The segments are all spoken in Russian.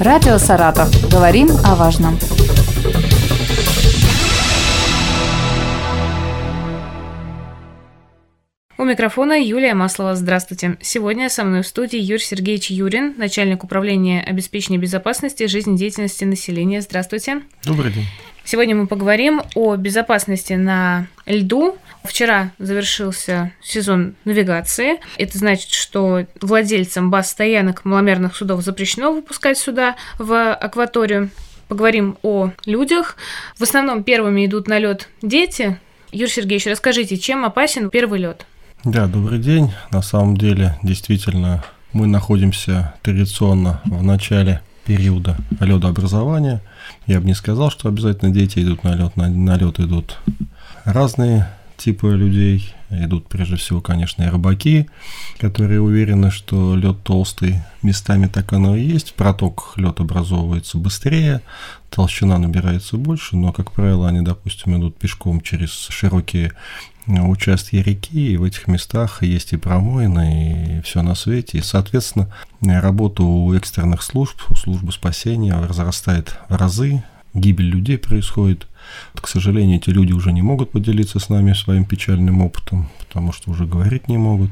Радио «Саратов». Говорим о важном. У микрофона Юлия Маслова. Здравствуйте. Сегодня со мной в студии Юрий Сергеевич Юрин, начальник управления обеспечения безопасности жизнедеятельности населения. Здравствуйте. Добрый день. Сегодня мы поговорим о безопасности на льду. Вчера завершился сезон навигации. Это значит, что владельцам баз стоянок маломерных судов запрещено выпускать суда в акваторию. Поговорим о людях. В основном первыми идут на лед дети. Юрий Сергеевич, расскажите, чем опасен первый лед? Да, добрый день. На самом деле, действительно, мы находимся традиционно в начале периода ледообразования. Я бы не сказал, что обязательно дети идут на лед, на, на лед идут разные типы людей. Идут прежде всего, конечно, и рыбаки, которые уверены, что лед толстый. Местами так оно и есть. Проток лед образовывается быстрее, толщина набирается больше, но, как правило, они, допустим, идут пешком через широкие участки реки, и в этих местах есть и промоины, и все на свете. И, соответственно, работа у экстренных служб, у службы спасения разрастает в разы, гибель людей происходит. К сожалению, эти люди уже не могут поделиться с нами своим печальным опытом, потому что уже говорить не могут.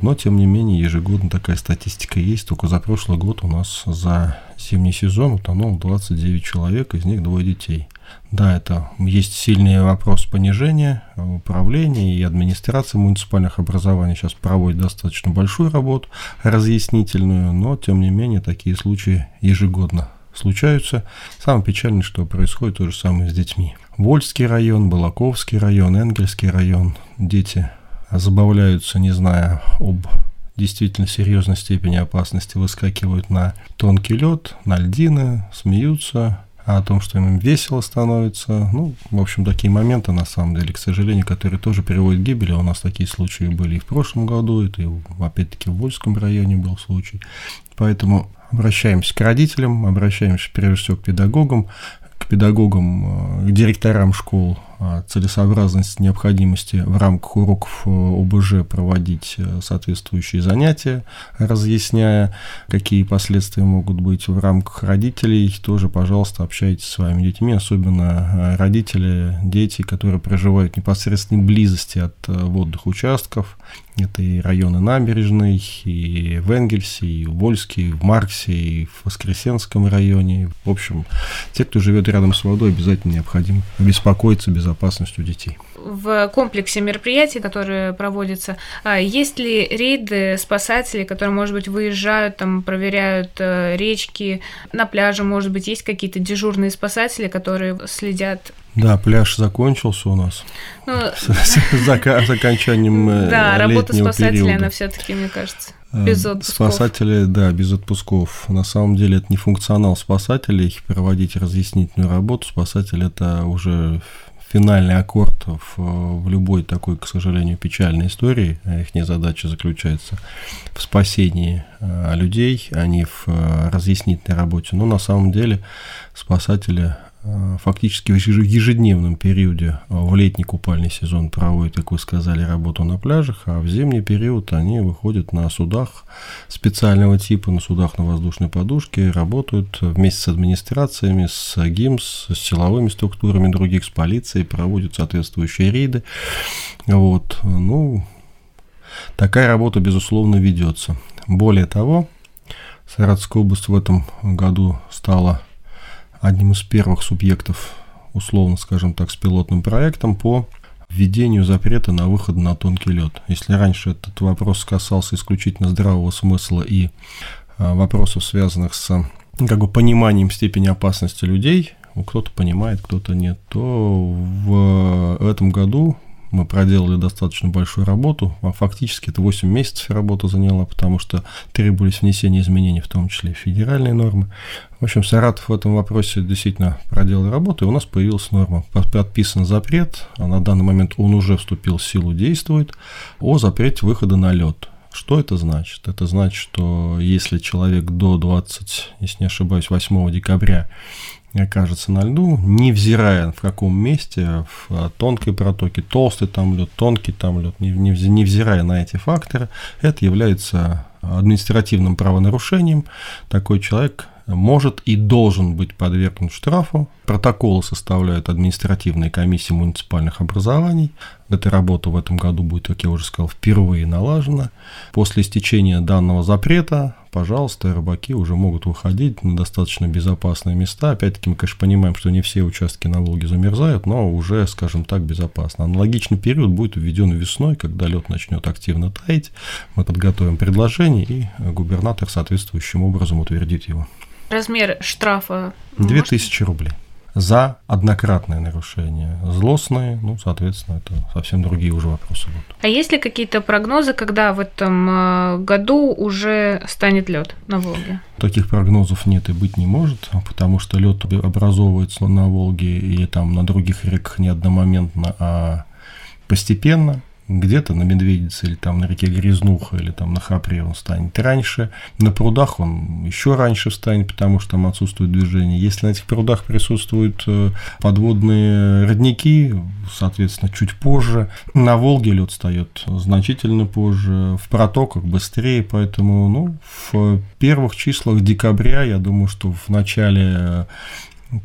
Но, тем не менее, ежегодно такая статистика есть. Только за прошлый год у нас за зимний сезон утонул 29 человек, из них двое детей – да, это есть сильный вопрос понижения управления и администрации муниципальных образований сейчас проводит достаточно большую работу разъяснительную, но тем не менее такие случаи ежегодно случаются. Самое печальное, что происходит то же самое с детьми. Вольский район, Балаковский район, Энгельский район. Дети забавляются, не зная об действительно серьезной степени опасности, выскакивают на тонкий лед, на льдины, смеются, а о том, что им весело становится. Ну, в общем, такие моменты, на самом деле, к сожалению, которые тоже приводят к гибели. У нас такие случаи были и в прошлом году, это, и, опять-таки, в Вольском районе был случай. Поэтому обращаемся к родителям, обращаемся прежде всего к педагогам, к педагогам, э, к директорам школ, целесообразность необходимости в рамках уроков э, ОБЖ проводить э, соответствующие занятия, разъясняя, какие последствия могут быть в рамках родителей. Тоже, пожалуйста, общайтесь с своими детьми, особенно родители, дети, которые проживают в непосредственной близости от водных участков. Это и районы набережной, и в Энгельсе, и в Вольске, и в Марксе, и в Воскресенском районе. В общем, те, кто живет рядом с водой, обязательно необходимо беспокоиться безопасностью детей. В комплексе мероприятий, которые проводятся, а, есть ли рейды спасателей, которые, может быть, выезжают, там, проверяют э, речки, на пляже, может быть, есть какие-то дежурные спасатели, которые следят да, пляж закончился у нас. Ну, с, окончанием э, Да, работа спасателей, она все-таки, мне кажется, э, без отпусков. Спасатели, да, без отпусков. На самом деле это не функционал спасателей проводить разъяснительную работу. Спасатель это уже финальный аккорд в, в любой такой, к сожалению, печальной истории. Их задача заключается в спасении э, людей, а не в разъяснительной работе. Но на самом деле спасатели Э, фактически в ежедневном периоде э, в летний купальный сезон проводят, как вы сказали, работу на пляжах, а в зимний период они выходят на судах специального типа, на судах на воздушной подушке, работают вместе с администрациями, с ГИМС, с силовыми структурами других, с полицией, проводят соответствующие рейды. Вот, ну, такая работа, безусловно, ведется. Более того, Саратовская область в этом году стала одним из первых субъектов, условно скажем так, с пилотным проектом по введению запрета на выход на тонкий лед. Если раньше этот вопрос касался исключительно здравого смысла и а, вопросов, связанных с как бы пониманием степени опасности людей, кто-то понимает, кто-то нет, то в этом году мы проделали достаточно большую работу, а фактически это 8 месяцев работа заняла, потому что требовались внесения изменений, в том числе федеральные нормы. В общем, Саратов в этом вопросе действительно проделал работу, и у нас появилась норма. Подписан запрет, а на данный момент он уже вступил в силу, действует, о запрете выхода на лед. Что это значит? Это значит, что если человек до 20, если не ошибаюсь, 8 декабря окажется на льду, невзирая в каком месте, в тонкой протоке, толстый там лед, тонкий там лед, невзирая на эти факторы, это является административным правонарушением. Такой человек может и должен быть подвергнут штрафу. Протоколы составляют административные комиссии муниципальных образований. Эта работа в этом году будет, как я уже сказал, впервые налажена. После истечения данного запрета, пожалуйста, рыбаки уже могут выходить на достаточно безопасные места. Опять-таки, мы, конечно, понимаем, что не все участки на Волге замерзают, но уже, скажем так, безопасно. Аналогичный период будет введен весной, когда лед начнет активно таять. Мы подготовим предложение, и губернатор соответствующим образом утвердит его. Размер штрафа? 2000 рублей за однократное нарушение. Злостные, ну, соответственно, это совсем другие уже вопросы будут. А есть ли какие-то прогнозы, когда в этом э, году уже станет лед на Волге? Таких прогнозов нет и быть не может, потому что лед образовывается на Волге и там на других реках не одномоментно, а постепенно где-то на Медведице или там на реке Грязнуха или там на Хапре он станет раньше, на прудах он еще раньше встанет, потому что там отсутствует движение. Если на этих прудах присутствуют э, подводные родники, соответственно, чуть позже. На Волге лед встает значительно позже, в протоках быстрее, поэтому ну, в первых числах декабря, я думаю, что в начале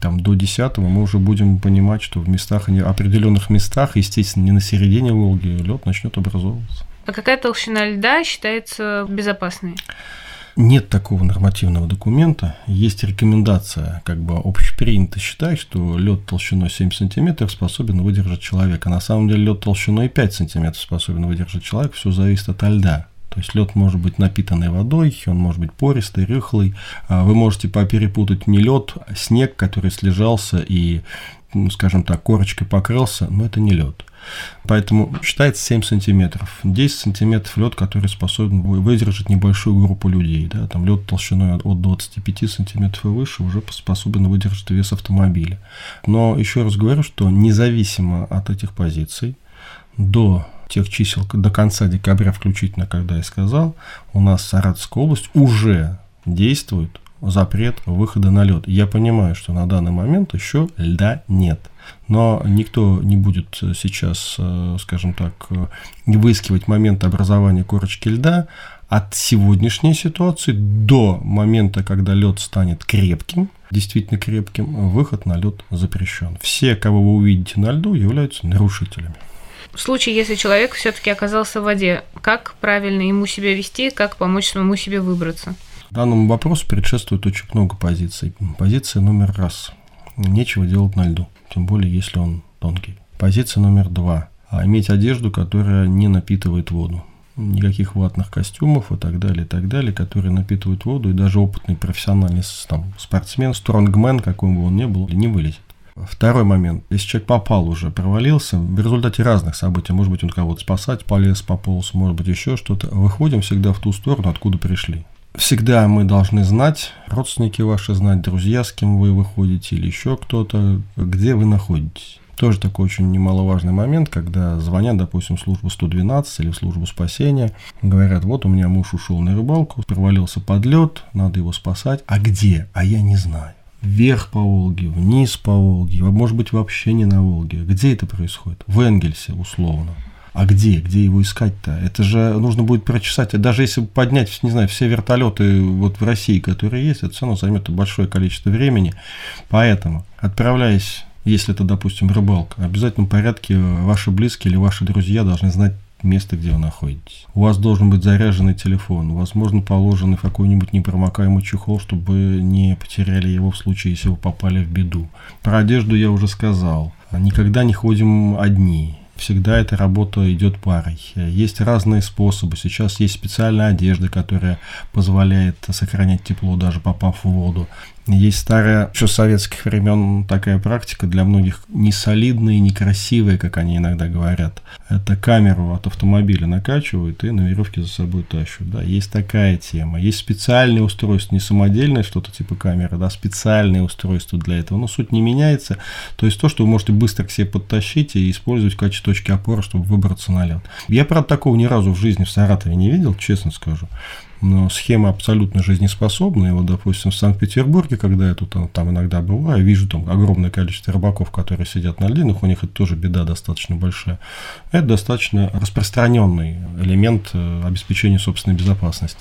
там, до 10 мы уже будем понимать, что в местах, определенных местах, естественно, не на середине Волги, лед начнет образовываться. А какая толщина льда считается безопасной? Нет такого нормативного документа. Есть рекомендация, как бы общепринято считать, что лед толщиной 7 см способен выдержать человека. На самом деле лед толщиной 5 см способен выдержать человека. Все зависит от льда. То есть лед может быть напитанный водой, он может быть пористый, рыхлый. А вы можете перепутать не лед, а снег, который слежался и, ну, скажем так, корочкой покрылся, но это не лед. Поэтому считается 7 сантиметров. 10 сантиметров лед, который способен выдержать небольшую группу людей. Да? Там лед толщиной от 25 сантиметров и выше уже способен выдержать вес автомобиля. Но еще раз говорю, что независимо от этих позиций, до тех чисел до конца декабря включительно, когда я сказал, у нас Саратовская область уже действует запрет выхода на лед. Я понимаю, что на данный момент еще льда нет. Но никто не будет сейчас, э, скажем так, э, выискивать момент образования корочки льда от сегодняшней ситуации до момента, когда лед станет крепким, действительно крепким, выход на лед запрещен. Все, кого вы увидите на льду, являются нарушителями. В случае, если человек все-таки оказался в воде, как правильно ему себя вести, как помочь самому себе выбраться? Данному вопросу предшествует очень много позиций. Позиция номер раз. Нечего делать на льду, тем более если он тонкий. Позиция номер два. А иметь одежду, которая не напитывает воду. Никаких ватных костюмов и так далее, и так далее, которые напитывают воду, и даже опытный профессиональный там, спортсмен, стронгмен, какой бы он ни был, не вылезет. Второй момент. Если человек попал уже, провалился, в результате разных событий, может быть, он кого-то спасать полез, пополз, может быть, еще что-то, выходим всегда в ту сторону, откуда пришли. Всегда мы должны знать, родственники ваши знать, друзья, с кем вы выходите, или еще кто-то, где вы находитесь. Тоже такой очень немаловажный момент, когда звонят, допустим, в службу 112 или в службу спасения, говорят, вот у меня муж ушел на рыбалку, провалился под лед, надо его спасать. А где? А я не знаю вверх по Волге, вниз по Волге, может быть, вообще не на Волге. Где это происходит? В Энгельсе, условно. А где? Где его искать-то? Это же нужно будет прочесать. Даже если поднять, не знаю, все вертолеты вот в России, которые есть, это все равно займет большое количество времени. Поэтому, отправляясь, если это, допустим, рыбалка, в обязательном порядке ваши близкие или ваши друзья должны знать место, где вы находитесь. У вас должен быть заряженный телефон, возможно, положенный в какой-нибудь непромокаемый чехол, чтобы не потеряли его в случае, если вы попали в беду. Про одежду я уже сказал. Никогда не ходим одни. Всегда эта работа идет парой. Есть разные способы. Сейчас есть специальная одежда, которая позволяет сохранять тепло, даже попав в воду. Есть старая, еще советских времен такая практика, для многих не солидная и некрасивая, как они иногда говорят. Это камеру от автомобиля накачивают и на веревке за собой тащут. Да, есть такая тема. Есть специальные устройства, не самодельное что-то типа камеры, да, специальные устройства для этого. Но суть не меняется. То есть то, что вы можете быстро к себе подтащить и использовать в качестве точки опоры, чтобы выбраться на лед. Я, правда, такого ни разу в жизни в Саратове не видел, честно скажу но схема абсолютно жизнеспособная. Вот, допустим, в Санкт-Петербурге, когда я тут там, там иногда бываю, вижу там огромное количество рыбаков, которые сидят на льдинах, у них это тоже беда достаточно большая. Это достаточно распространенный элемент э, обеспечения собственной безопасности.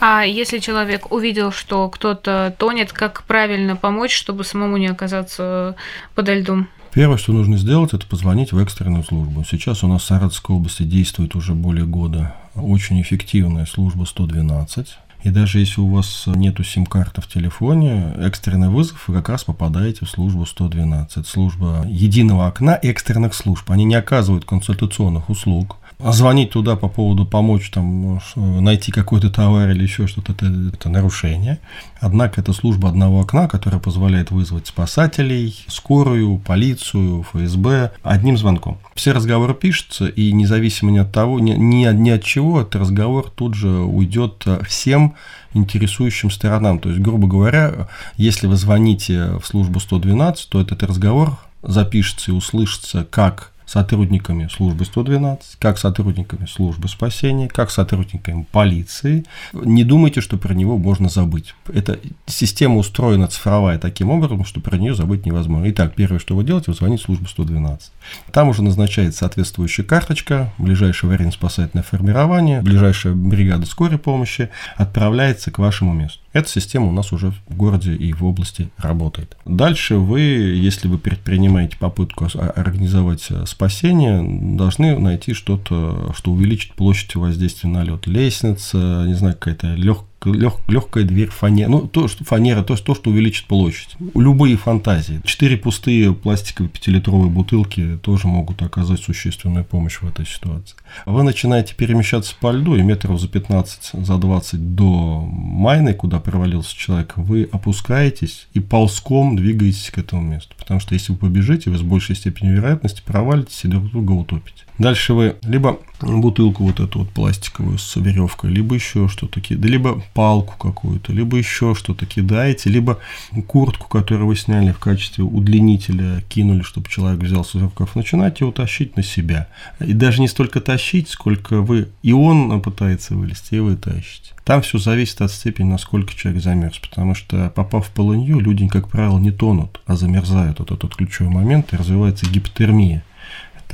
А если человек увидел, что кто-то тонет, как правильно помочь, чтобы самому не оказаться подо льдом? Первое, что нужно сделать, это позвонить в экстренную службу. Сейчас у нас в Саратовской области действует уже более года очень эффективная служба 112. И даже если у вас нету сим-карты в телефоне, экстренный вызов, вы как раз попадаете в службу 112. Служба единого окна экстренных служб. Они не оказывают консультационных услуг, а звонить туда по поводу помочь там найти какой-то товар или еще что-то, это, это нарушение. Однако это служба одного окна, которая позволяет вызвать спасателей, скорую, полицию, ФСБ одним звонком. Все разговоры пишутся, и независимо ни от того, ни, ни, ни от чего, этот разговор тут же уйдет всем интересующим сторонам. То есть, грубо говоря, если вы звоните в службу 112, то этот разговор запишется и услышится как сотрудниками службы 112, как сотрудниками службы спасения, как сотрудниками полиции. Не думайте, что про него можно забыть. Эта система устроена цифровая таким образом, что про нее забыть невозможно. Итак, первое, что вы делаете, вы звоните в службу 112. Там уже назначается соответствующая карточка, ближайшее аварийно-спасательное формирование, ближайшая бригада скорой помощи отправляется к вашему месту. Эта система у нас уже в городе и в области работает. Дальше вы, если вы предпринимаете попытку организовать спасение, должны найти что-то, что увеличит площадь воздействия на лед. Лестница, не знаю, какая-то легкая лег, легкая дверь фанера. Ну, то, что фанера, то, то, что увеличит площадь. Любые фантазии. Четыре пустые пластиковые пятилитровые бутылки тоже могут оказать существенную помощь в этой ситуации. Вы начинаете перемещаться по льду, и метров за 15, за 20 до майны, куда провалился человек, вы опускаетесь и ползком двигаетесь к этому месту. Потому что если вы побежите, вы с большей степенью вероятности провалитесь и друг друга утопите. Дальше вы либо бутылку вот эту вот пластиковую с веревкой, либо еще что-то кидаете, либо палку какую-то, либо еще что-то кидаете, либо куртку, которую вы сняли в качестве удлинителя, кинули, чтобы человек взял с рукав, начинаете его тащить на себя. И даже не столько тащить, сколько вы, и он пытается вылезти, и вы тащите. Там все зависит от степени, насколько человек замерз, потому что попав в полынью, люди, как правило, не тонут, а замерзают. Это тот ключевой момент, и развивается гипотермия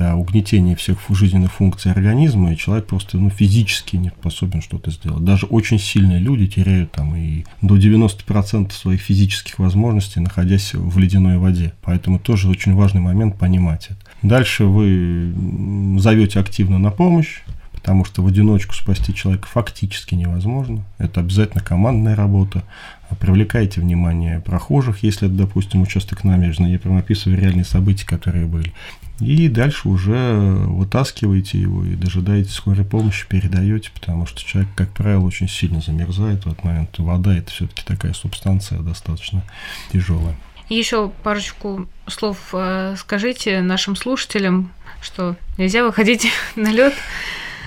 это угнетение всех жизненных функций организма, и человек просто ну, физически не способен что-то сделать. Даже очень сильные люди теряют там и до 90% своих физических возможностей, находясь в ледяной воде. Поэтому тоже очень важный момент понимать это. Дальше вы зовете активно на помощь, потому что в одиночку спасти человека фактически невозможно. Это обязательно командная работа. Привлекайте внимание прохожих, если это, допустим, участок набережной. Я прям описываю реальные события, которые были. И дальше уже вытаскиваете его и дожидаете скорой помощи, передаете, потому что человек, как правило, очень сильно замерзает в этот момент. Вода это все-таки такая субстанция достаточно тяжелая. Еще парочку слов э, скажите нашим слушателям, что нельзя выходить на лед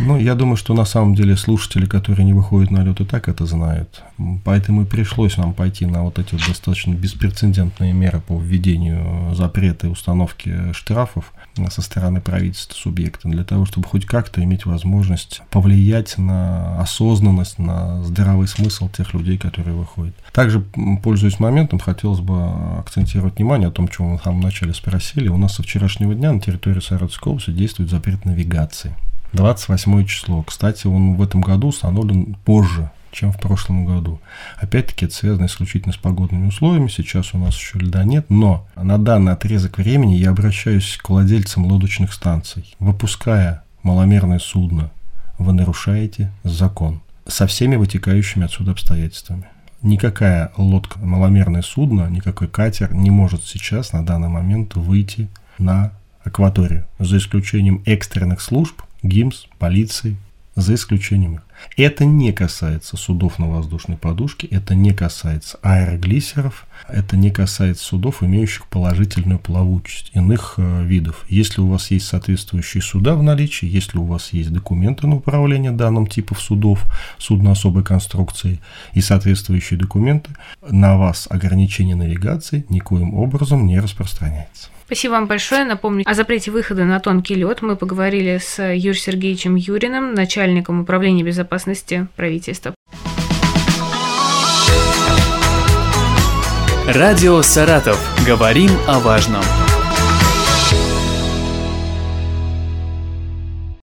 ну, я думаю, что на самом деле слушатели, которые не выходят на лед, и так это знают. Поэтому и пришлось нам пойти на вот эти достаточно беспрецедентные меры по введению запрета и установки штрафов со стороны правительства субъекта, для того, чтобы хоть как-то иметь возможность повлиять на осознанность, на здравый смысл тех людей, которые выходят. Также, пользуясь моментом, хотелось бы акцентировать внимание о том, чем мы в самом начале спросили. У нас со вчерашнего дня на территории Саратовской области действует запрет навигации. 28 число. Кстати, он в этом году установлен позже, чем в прошлом году. Опять-таки, это связано исключительно с погодными условиями. Сейчас у нас еще льда нет, но на данный отрезок времени я обращаюсь к владельцам лодочных станций. Выпуская маломерное судно, вы нарушаете закон со всеми вытекающими отсюда обстоятельствами. Никакая лодка, маломерное судно, никакой катер не может сейчас на данный момент выйти на акваторию, за исключением экстренных служб, ГИМС, полиции, за исключением их. Это не касается судов на воздушной подушке, это не касается аэроглиссеров, это не касается судов, имеющих положительную плавучесть иных э, видов. Если у вас есть соответствующие суда в наличии, если у вас есть документы на управление данным типов судов, судно особой конструкции и соответствующие документы, на вас ограничение навигации никоим образом не распространяется. Спасибо вам большое. Напомню, о запрете выхода на тонкий лед мы поговорили с Юрием Сергеевичем Юриным, начальником управления безопасности правительства. Радио «Саратов». Говорим о важном.